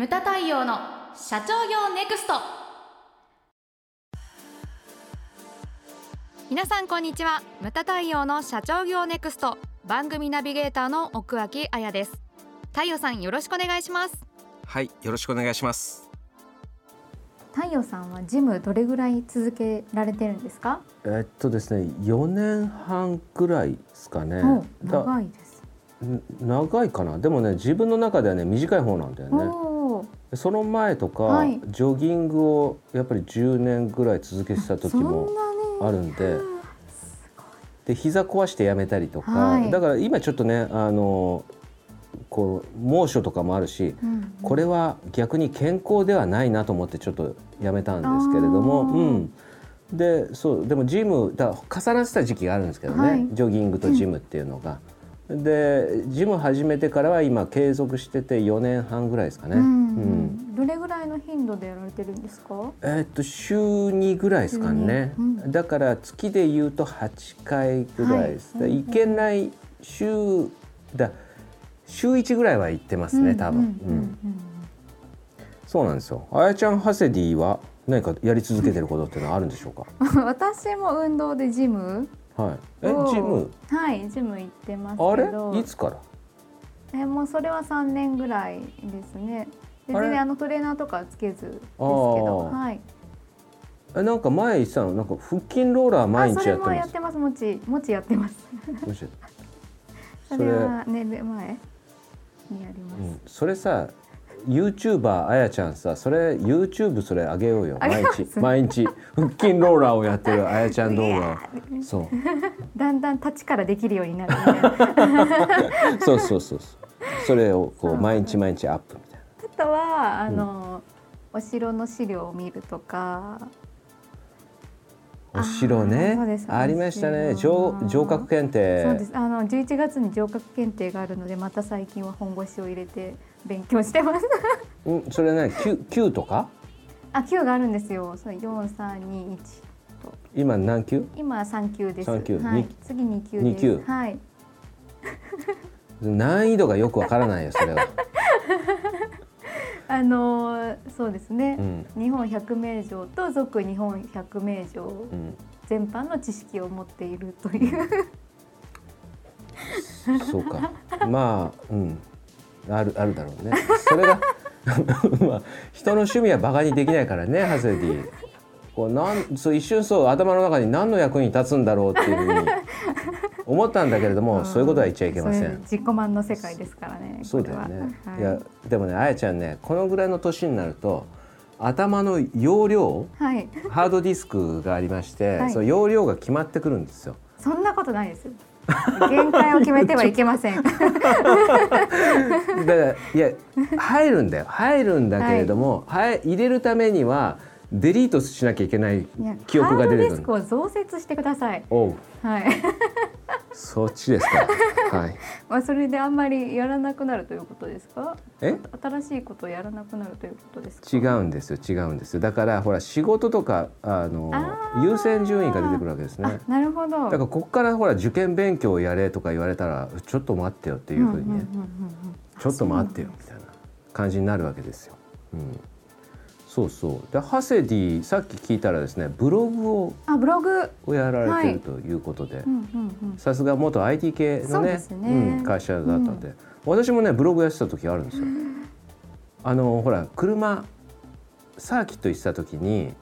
ムタ太陽の社長業ネクスト。皆さんこんにちは。ムタ太陽の社長業ネクスト。番組ナビゲーターの奥脇彩です。太陽さんよろしくお願いします。はいよろしくお願いします。太陽さんはジムどれぐらい続けられてるんですか？えっとですね4年半ぐらいですかね。お長いです。長いかな。でもね自分の中ではね短い方なんだよねその前とか、はい。ジョギングをやっぱり10年ぐらい続けてた時もあるんでで膝壊してやめたりとか、はい。だから今ちょっとねあのこう猛暑とかもあるしうんこれは逆に健康ではないなと思ってちょっとやめたんですけれども、うん、でそうでもジムだ重なってた時期があるんですけどね、はい。ジョギングとジムっていうのが。でジム始めてからは今継続してて4年半ぐらいですかね。うん。うん。どれぐらいの頻度でやられてるんですか？えーっと週2ぐらいですかね、うん。だから月で言うと8回ぐらいです、はい。いけない週だ。週1ぐらいは行ってますね多分、そうなんですよ。あやちゃんハセディは何かやり続けてることっていうのはあるんでしょうか？私も運動でジムはい。えをジム？はいジム行ってますあれ？けどいつから？えもうそれは3年ぐらいですね。全然あのトレーナーとかはつけずですけど。はい。えなんか前言ってたの？なんか腹筋ローラー毎日やってます？れもやってます。もちもちやってます。どうして それは年齢前にやります、うん、それさ YouTuber あやちゃんさそれ YouTube それあげようよ。毎日。毎日。腹筋ローラーをやってるあやちゃん動い画そう。だんだん立ちからできるようになる。みたいなそうそうそうそう。それをこそう。う毎日毎日アップみたいな。あとはあの、お城の資料を見るとか。お城ね。ありましたね。お城上上格検そうで定す。あの11月に上格検定があるのでまた最近は本腰を入れて勉強してます。うんそれね 9, 9とか？あ級があるんですよ。そう4321と今何級今3級です。三級。はい。に、次2級です。二級。はい。難易度がよくわからないよそれは、あのーそうですね、うん。日本百名城と俗日本百名城うん、全般の知識を持っているという。そうか。まあうんあるあるだろうね。それが まあ人の趣味はバカにできないからねハセディこうなんそう一瞬そう頭の中に何の役に立つんだろうっていうふうに思ったんだけれども、そういうことは言っちゃいけません。自己満の世界ですからねそうだよね。こ。れい、はやでもねあやちゃんねこのぐらいの年になると頭の容量はい、はい、ハードディスクがありまして、はい。その容量が決まってくるんですよ。そんなことないですよ限界を決めてはいけません。だからいや入るんだよ。入るんだけれども、はい、入れるためにはデリートしなきゃいけない記憶が出てくるハードディスクを増設してください。おう。はいそっちですか？はい。まあそれであんまりやらなくなるということですか？え？新しいことをやらなくなるということですか？違うんですよ違うんですよ。だからほら仕事とかあの優先順位が出てくるわけですね。あなるほど。だからここからほら受験勉強をやれとか言われたらちょっと待ってよっていうふうにね、ちょっと待ってよみたいな感じになるわけですよ。うん、そうそう。でハセディさっき聞いたらですねブログをあブログ。をやられてはいるということで。うんうんうん。さすが元 IT 系のねね。うん、会社だったんで、私もねブログやってた時あるんですよ。あのほら車サーキット行ってた時に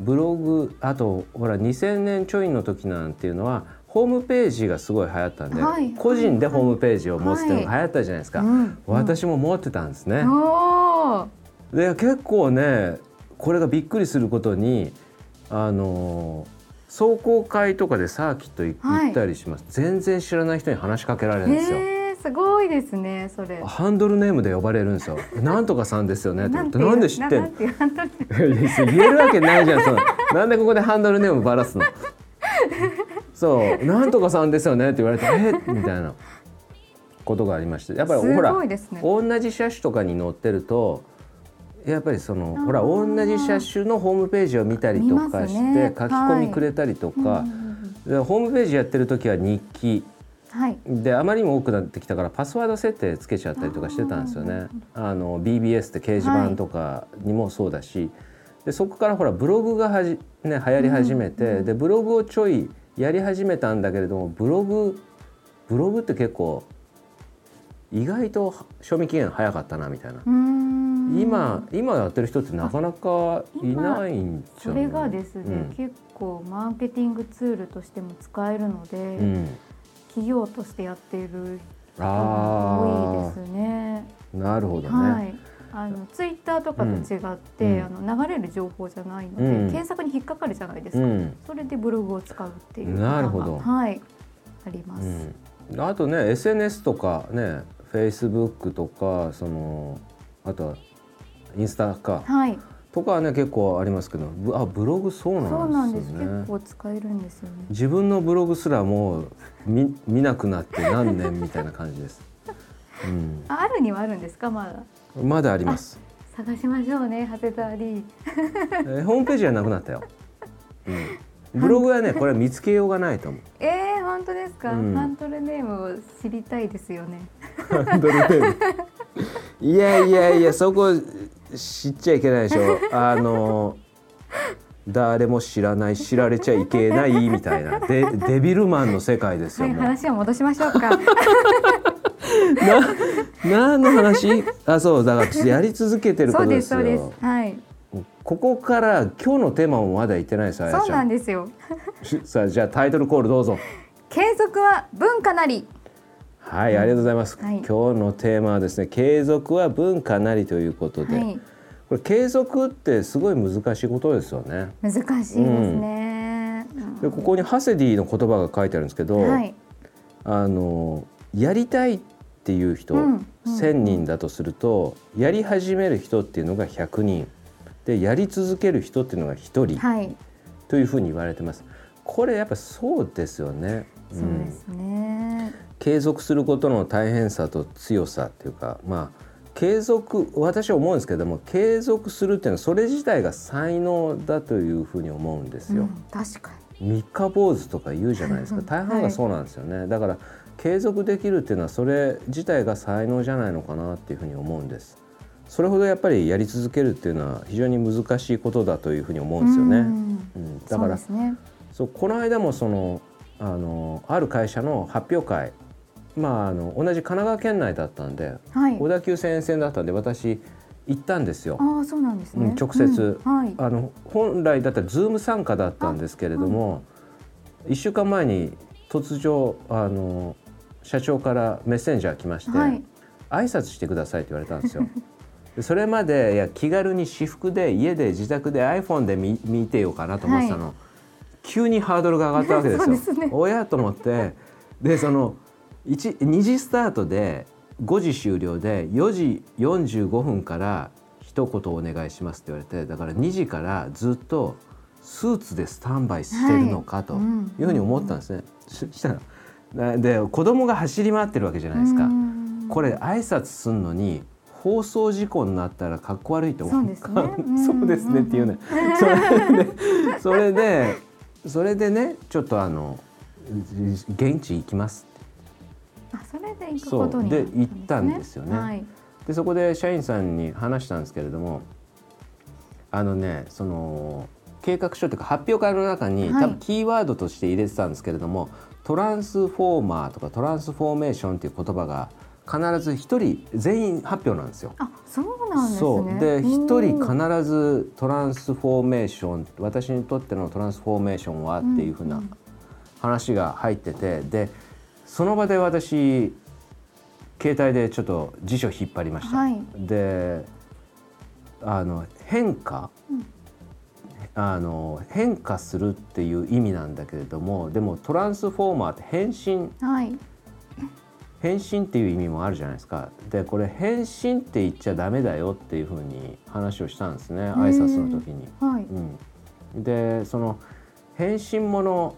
ブログあとほら2000年ちょいの時なんていうのはホームページがすごい流行ったんで、はい。個人でホームページを持つっていうのが流行ったじゃないですか、うん。私も持ってたんですね。おーで結構ねこれがびっくりすることにあの壮行会とかでサーキット行ったりします、全然知らない人に話しかけられるんですよ。えー、すごいですねそれ。ハンドルネームで呼ばれるんですよ。なんとかさんですよねって言ってなんで知ってんの？言えるわけないじゃんその。なんでここでハンドルネームばらすの？そう。なんとかさんですよねって言われてえ？みたいなことがありまして。やっぱりほらね。同じ車種とかに乗ってるとやっぱりそのほら同じ車種のホームページを見たりとかして、ね。書き込みくれたりとか、うんうんうんでホームページやってる時は日記。はい。であまりにも多くなってきたからパスワード設定つけちゃったりとかしてたんですよね。あの BBS って掲示板とかにもそうだし、でそこからほらブログがはじ、ね、流行り始めて、でブログをちょいやり始めたんだけれどもブログブログって結構意外と賞味期限早かったなみたいな。今今やってる人ってなかなかいないんじゃない？それがですね、うん。結構マーケティングツールとしても使えるので、うん、企業としてやっている人があ多いですね。あなるほどね。はい。あのツイッターとかと違って、うん。あの流れる情報じゃないので、うん。検索に引っかかるじゃないですか。うん。それでブログを使うっていうなるほど。はい。あります。うん、あとね SNS とかね Facebook とかそのあとはインスタか。はい。とかはね結構ありますけど。ぶあブログそうなんですね。結構使えるんですよね。自分のブログすらもう見見なくなって何年みたいな感じです、うん、ああるにはあるんですか？まだ。まだあります、探しましょうね長谷沢 D。えーホームページはなくなったよ、うん、ブログはね これは見つけようがないと思う。えー、本当ですか、うん。ハンドルネームを知りたいですよね。ハンドルネーム。いやいやいやそこ知っちゃいけないでしょ あの誰も知らない知られちゃいけないみたいなデデビルマンの世界ですよ、はい、話を戻しましょうか。何の話？あそうだからやり続けてるこそうでとですすよそうです。はい。ここから今日のテーマもまだ言ってないですあやそうなんんですよ。さあじゃあタイトルコールどうぞ継続は文化なり。はいありがとうございます、はい今日のテーマはですね継続は文化なりということで、はい。これ継続ってすごい難しいことですよね難しいですね。でここにハセディの言葉が書いてあるんですけど、はい。あのやりたいっていう人、うんうん1,000人だとするとやり始める人っていうのが100人でやり続ける人っていうのが1人はい。というふうに言われてます。これやっぱそうですよね。そうですね。継続することの大変さと強さっていうかまあ継続私は思うんですけども継続するっていうのはそれ自体が才能だというふうに思うんですよ。うん確か三日坊主とか言うじゃないですか。うん大半がそうなんですよね、だから継続できるっていうのはそれ自体が才能じゃないのかなっていうふうに思うんです。それほどやっぱりやり続けるっていうのは非常に難しいことだというふうに思うんですよね、うん。うん。だそから。そうこの間もそのあのある会社の発表会まああの同じ神奈川県内だったんではい。小田急線線だったんで私行ったんですよ。ああ、そうなんですね。うん直接うんはい。あの本来だったらズーム参加だったんですけれども、1週間前に突如あの社長からメッセンジャー来まして、はい。挨拶してくださいって言われたんですよ。でそれまでいや気軽に私服で家で自宅で iPhone で見見てようかなと思ってたの、は急にハードルが上がったわけですよ。すねおやと思ってでその1 2時スタートで5時終了で4時45分から一言お願いしますって言われてだから2時からずっとスーツでスタンバイしてるのかとはい。うん。いうふうに思ったんですね。そしたらなで子供が走り回ってるわけじゃないですか。うん。これ挨拶すんのに放送事故になったらかっこ悪いと思うそうですね。うん。そうですねっていうねそれでそれでそれでねちょっとあの現地行きます。あ、それで行くことになそうで行ったんですよね。はい。でそこで社員さんに話したんですけれどもあのねその計画書というか発表会の中に、はい。多分キーワードとして入れてたんですけれどもトランスフォーマーとかトランスフォーメーションっていう言葉が必ず一人全員発表なんですよ。あ、そうなんですね。そう。で一人か必ずトランスフォーメーション私にとってのトランスフォーメーションはっていうふうな話が入っててでその場で私携帯でちょっと辞書引っ張りました。はいであの変化、うんあの変化するっていう意味なんだけれどもでもトランスフォーマーって変身はい。変身っていう意味もあるじゃないですかでこれ変身って言っちゃダメだよっていうふうに話をしたんですね挨拶の時に。はい。うん、でその変身もの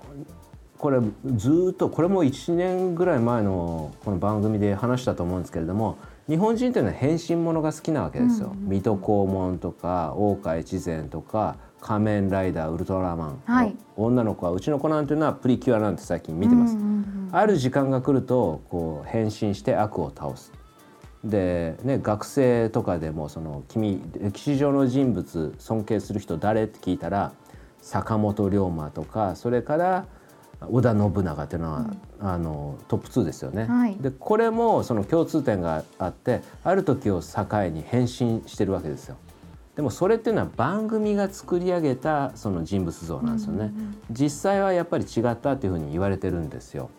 これずーっとこれも1年ぐらい前のこの番組で話したと思うんですけれども日本人っていうのは変身ものが好きなわけですよ。うん水戸黄門とか大岡越前とか仮面ライダーウルトラマン、はい女の子はうちの子なんていうのはプリキュアなんて最近見てます。うんうんある時間が来るとこう変身して悪を倒す。で、ね、学生とかでもその君歴史上の人物尊敬する人誰？って聞いたら坂本龍馬とかそれから織田信長っていうのは、うん、あのトップ2ですよね。はい、でこれもその共通点があってある時を境に変身してるわけですよ。でもそれっていうのは番組が作り上げたその人物像なんですよね。実際はやっぱり違ったっていうふうに言われてるんですよ。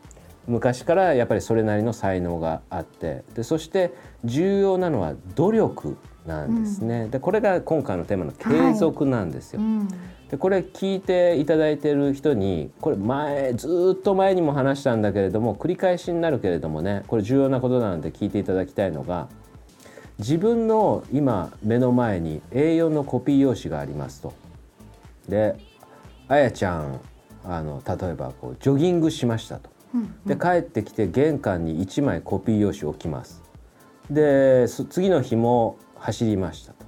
昔からやっぱりそれなりの才能があってでそして重要なのは努力なんですね。うん、でこれが今回のテーマの継続なんですよ。はいうんでこれ聞いていただいてる人にこれ前ずっと前にも話したんだけれども繰り返しになるけれどもねこれ重要なことなので聞いていただきたいのが自分の今目の前に A4 のコピー用紙がありますと。であやちゃんあの例えばこうジョギングしましたと。で帰ってきて玄関に1枚コピー用紙を置きます。で次の日も走りましたと。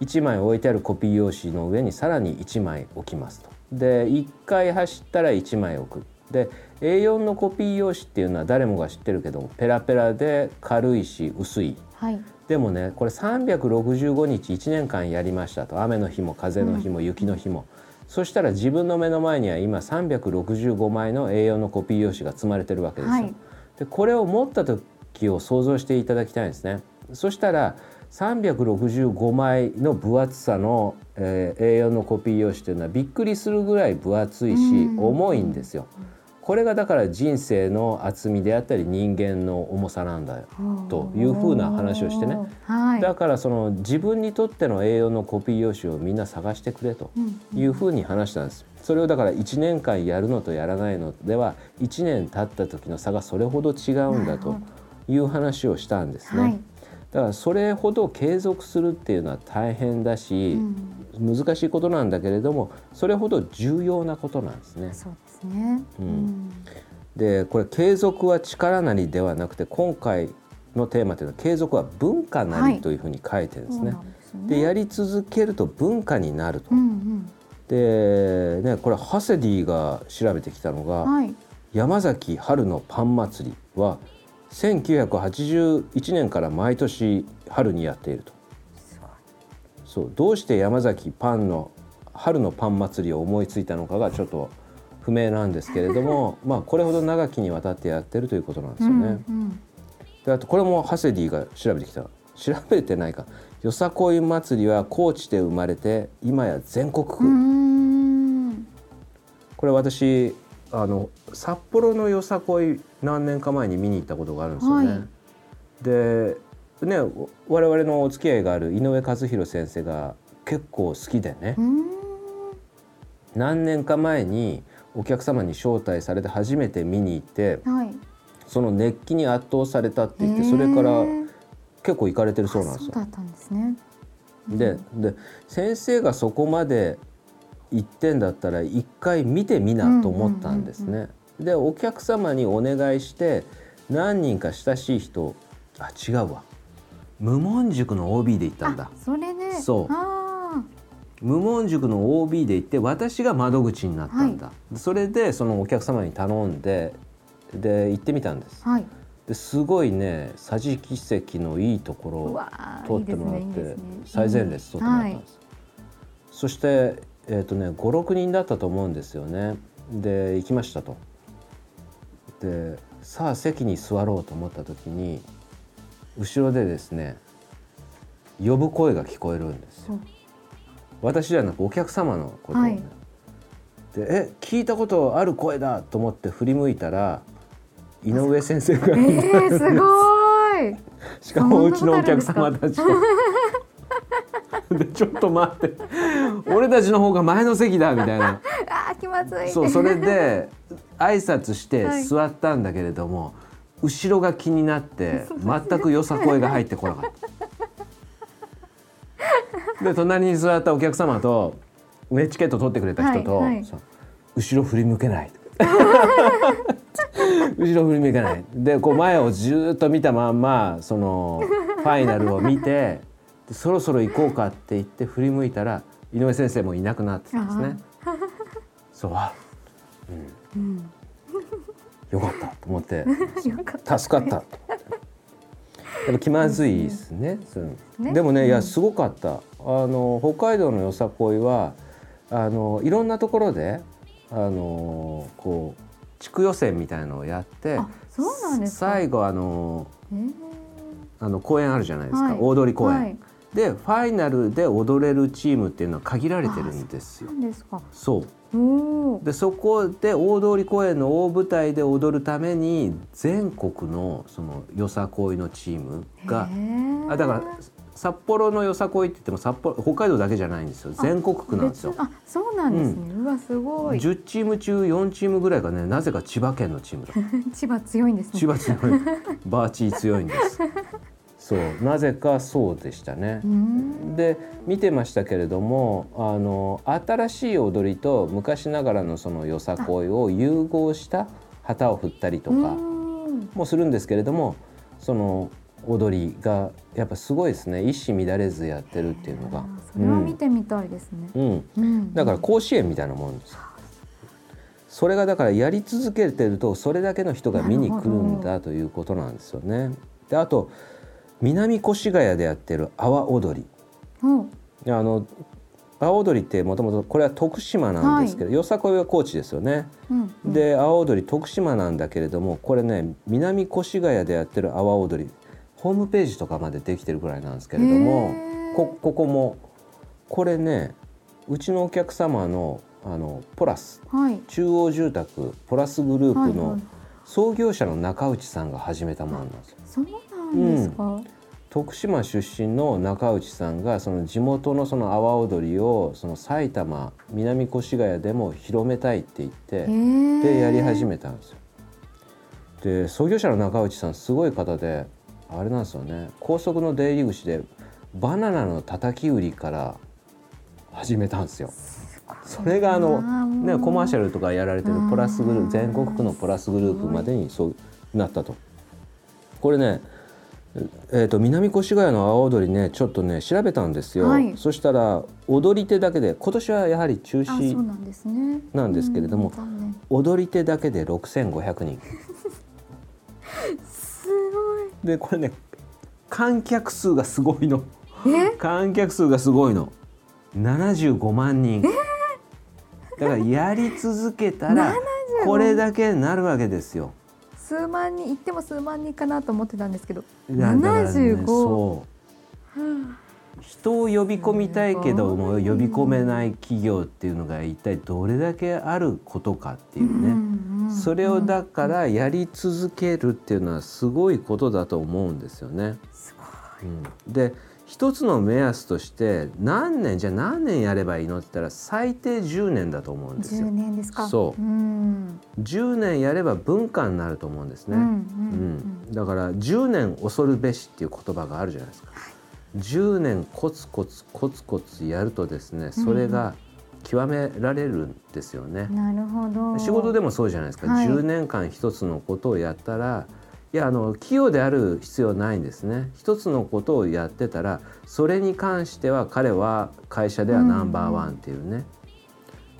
1枚置いてあるコピー用紙の上にさらに1枚置きますと。で1回走ったら1枚置く。で A4 のコピー用紙っていうのは誰もが知ってるけどペラペラで軽いし薄い、はい、でもねこれ365日1年間やりましたと雨の日も風の日も雪の日も、うん、そしたら自分の目の前には今365枚の A4 のコピー用紙が積まれてるわけですよ。はい、でこれを持った時を想像していただきたいんですね。そしたら365枚の分厚さの、えー、A4 のコピー用紙というのはびっくりするぐらい分厚いし、重いんですよ。これがだから人生の厚みであったり人間の重さなんだよというふうな話をしてね、はい、だからその自分にとっての A4 のコピー用紙をみんな探してくれというふうに話したんです。それをだから1年間やるのとやらないのでは1年経った時の差がそれほど違うんだという話をしたんですね。はいだからそれほど継続するっていうのは大変だし、うん、難しいことなんだけれどもそれほど重要なことなんですね。そうですね、うん、でこれ継続は力なりではなくて今回のテーマというのは継続は文化なりというふうに書いてるんですね。はい、で、ね、やり続けると文化になると。うんうん、でねこれハセディが調べてきたのが、はい、山崎春のパン祭りは1981年から毎年春にやっていると。そうどうして山崎パンの春のパン祭りを思いついたのかがちょっと不明なんですけれども まあこれほど長きにわたってやってるということなんですよね。うんうん、であとこれもハセディが調べてきた。調べてないか。よさこい祭りは高知で生まれて今や全国区。これ私あの札幌のよさこい何年か前に見に行ったことがあるんですよね。はい、でね我々のお付き合いがある井上和弘先生が結構好きでね。何年か前にお客様に招待されて初めて見に行って、はい、その熱気に圧倒されたって言ってそれから結構行かれてるそうなんですよ。でで先生がそこまで行ってんだったら一回見てみなと思ったんですね。でお客様にお願いして何人か親しい人あ違うわ。無門塾の OB で行ったんだ。それね。そう。無門塾の OB で行って私が窓口になったんだ、はい、それでそのお客様に頼んでで行ってみたんです、はい、ですごいね桟敷席のいいところを取ってもらって、最前列取ってもらったんです、うん、そしてえーとね、56人だったと思うんですよね。で行きましたと。でさあ席に座ろうと思った時に後ろでですね呼ぶ声が聞こえるんですよ。私じゃなくお客様のことをね。はい、でえ聞いたことある声だと思って振り向いたら井上先生が、えー、すごい しかもうちのお客様たちと。でちょっと待って。俺たちの方が前の席だみたいな。あ気まずい。そうそれで挨拶して座ったんだけれども、はい、後ろが気になって全くよさこいが入ってこなかった。で隣に座ったお客様と上チケット取ってくれた人と、はいはい、後ろ振り向けない。後ろ振り向けない。でこう前をずっと見たまんまそのファイナルを見てでそろそろ行こうかって言って振り向いたら井上先生もいなくなってたんですね。そううん、うん、よかったと思って。助かったと。やっぱ気まずいですねそういうの。ね。でもね、いやうんすごかった。あの北海道のよさこいはあのいろんなところであのこう地区予選みたいのをやって最後あのえー。あの公演あるじゃないですか、はい。大通公演、はいでファイナルで踊れるチームっていうのは限られてるんですよ。そう。ですか。そう。でそこで大通公園の大舞台で踊るために全国のそのよさこいのチームがあだから札幌のよさこいって言っても札幌北海道だけじゃないんですよ。全国区なんですよ。あそうなんですね、うわすごい。10チーム中4チームぐらいがねなぜか千葉県のチームだ。千葉強いんですね。千葉強い。バーチー強いんですそうなぜかそうでしたね。で見てましたけれどもあの新しい踊りと昔ながらのそのよさこいを融合した旗を振ったりとかもするんですけれどもその踊りがやっぱすごいですね。一糸乱れずやってるっていうのが。それは見てみたいですね、うん、うん。うんだから甲子園みたいなもんです。よそれがだからやり続けてるとそれだけの人が見に来るんだということなんですよね。であと南越谷でやってる阿波踊り。うん。あの阿波踊りってもともとこれは徳島なんですけど、よさこいは高知ですよね。うんうん。で阿波踊り徳島なんだけれどもこれね南越谷でやってる阿波踊りホームページとかまでできてるぐらいなんですけれどもこここもこれねうちのお客様のあのポラスはい。中央住宅ポラスグループのはいはい創業者の中内さんが始めたものなんですよ。そうなんですか、徳島出身の中内さんがその地元のその阿波踊りをその埼玉南越谷でも広めたいって言ってでやり始めたんですよ。で創業者の中内さんすごい方であれなんですよね高速の出入り口でバナナの叩き売りから始めたんですよ。それがあのねコマーシャルとかやられてるプラスグループ全国区のプラスグループまでにそうなったと。これねえー、と南越谷の阿波踊りねちょっとね調べたんですよ、はい。そしたら踊り手だけで今年はやはり中止なんですね。なんですけれどもうん踊り手だけで6500人。すごい。でこれね観客数がすごいの。え？観客数がすごいの。75万人だからやり続けたらこれだけなるわけですよ。数万人行っても数万人かなと思ってたんですけどいやだからね75そう。人を呼び込みたいけども呼び込めない企業っていうのが一体どれだけあることかっていうね、ねそれをだからやり続けるっていうのはすごいことだと思うんですよね。すうん、で一つの目安として何年じゃあ何年やればいいのって言ったら最低10年だと思うんです10よ。年ですか。そう。うん。10年やれば文化になると思うんですね。うんううんん。だから10年恐るべしっていう言葉があるじゃないですか。10年コツコツコツコツやるとですねそれが極められるんですよね。う。んなるほど。仕事でもそうじゃないですか、はい。10年間一つのことをやったらいやあの器用である必要ないんですね。一つのことをやってたらそれに関しては彼は会社ではナンバーワンっていうね、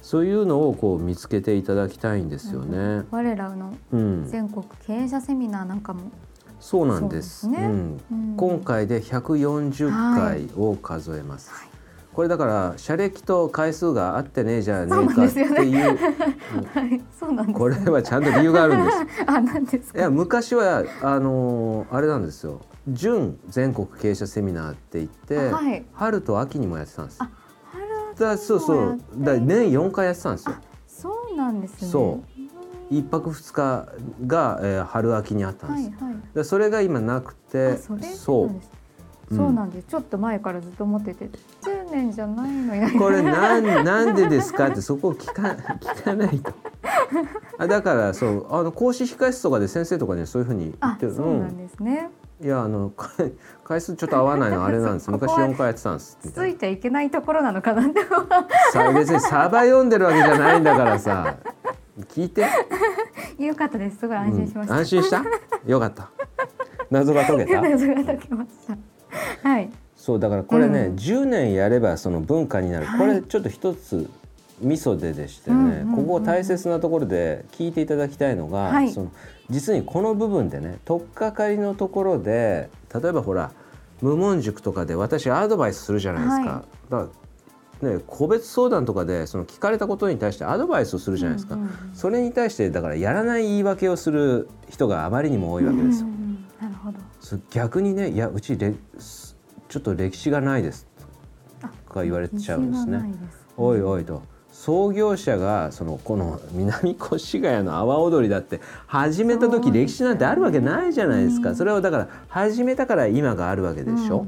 そういうのをこう見つけていただきたいんですよね。我らのうん、全国経営者セミナーなんかも、そうなんです。ね。うん。うん。今回で140回を数えます。はいこれだから社歴と回数が合ってねえじゃねえかっていう、はいそうなんです。これはちゃんと理由があるんです。あなんですか？いや昔はあのーあれなんですよ。準全国経営者セミナーって言って、あはい。春と秋にもやってたんですあ春だそうそう。だ年4回やってたんですよ。そうなんですね。そう。一泊二日が、えー春秋にあったんです、はいはい。でそれが今なくてあそれ？そう。なんです。うん。そうなんです、ちょっと前からずっと思ってて。10年じゃないのにこれなんなんでですかってそこを聞か聞かないと。あだからそうあの講師控室とかで先生とかにはそういうふうに言あってる。そうなんですね、いやあのか回数ちょっと合わないのはあれなんです。昔 ここは4回やってたんです。ついちゃいけないところなのかなってさ別にサバ読んでるわけじゃないんだからさ聞いて、よかったですすごい安心しました、うん安心したよかった謎が解けた謎が解けましたはいそうだからこれね、うん。10年やればその文化になる、はい。これちょっと一つミソででしてね、うんうんうんここ大切なところで聞いていただきたいのが、はい。その実にこの部分でね取っかかりのところで例えばほら無門塾とかで私アドバイスするじゃないですか。はだからね、個別相談とかでその聞かれたことに対してアドバイスをするじゃないですか、うんうんそれに対してだからやらない言い訳をする人があまりにも多いわけですよ。うんうんなるほど。そ逆にねいやうちれちょっと歴史がないです。あとか言われちゃうんですね。すおいおいと。創業者がそのこの南越谷の阿波踊りだって始めた時歴史なんてあるわけないじゃないですか。それをだから始めたから今があるわけでしょ、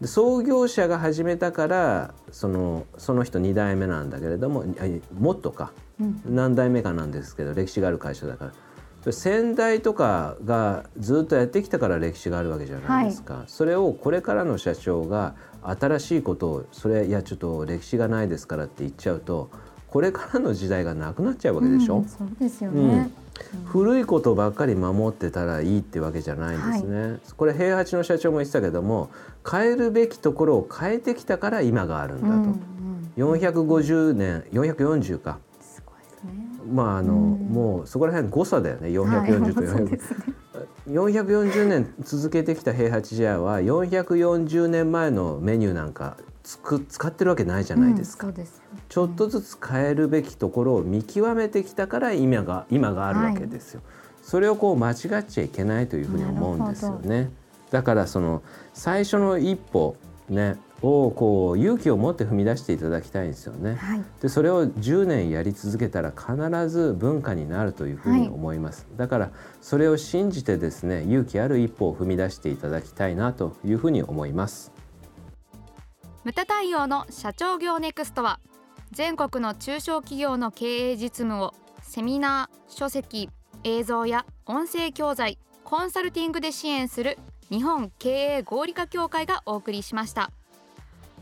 で創業者が始めたからそのその人2代目なんだけれどももっとか。うん。何代目かなんですけど歴史がある会社だから先代とかがずっとやってきたから歴史があるわけじゃないですか、それをこれからの社長が新しいことをそれいやちょっと歴史がないですからって言っちゃうとこれからの時代がなくなっちゃうわけでしょ、うんそうですよね。古いことばっかり守ってたらいいってわけじゃないんですね、これ平八の社長も言ってたけども変えるべきところを変えてきたから今があるんだと、うんうん450年440か。まああの、うん。もうそこら辺誤差だよね。440とはいそう400、ですね。440年続けてきた平八時代は440年前のメニューなんかつく使ってるわけないじゃないですか、うんすよ。ちょっとずつ変えるべきところを見極めてきたから今が今があるわけですよ、それをこう間違っちゃいけないというふうに思うんですよね。だからその最初の一歩ねをこう勇気を持って踏み出していただきたいんですよね。はい。でそれを10年やり続けたら必ず文化になるというふうに思います、だからそれを信じてですね勇気ある一歩を踏み出していただきたいなというふうに思いますムタ太陽の社長業ネクストは全国の中小企業の経営実務をセミナー書籍映像や音声教材コンサルティングで支援する日本経営合理化協会がお送りしました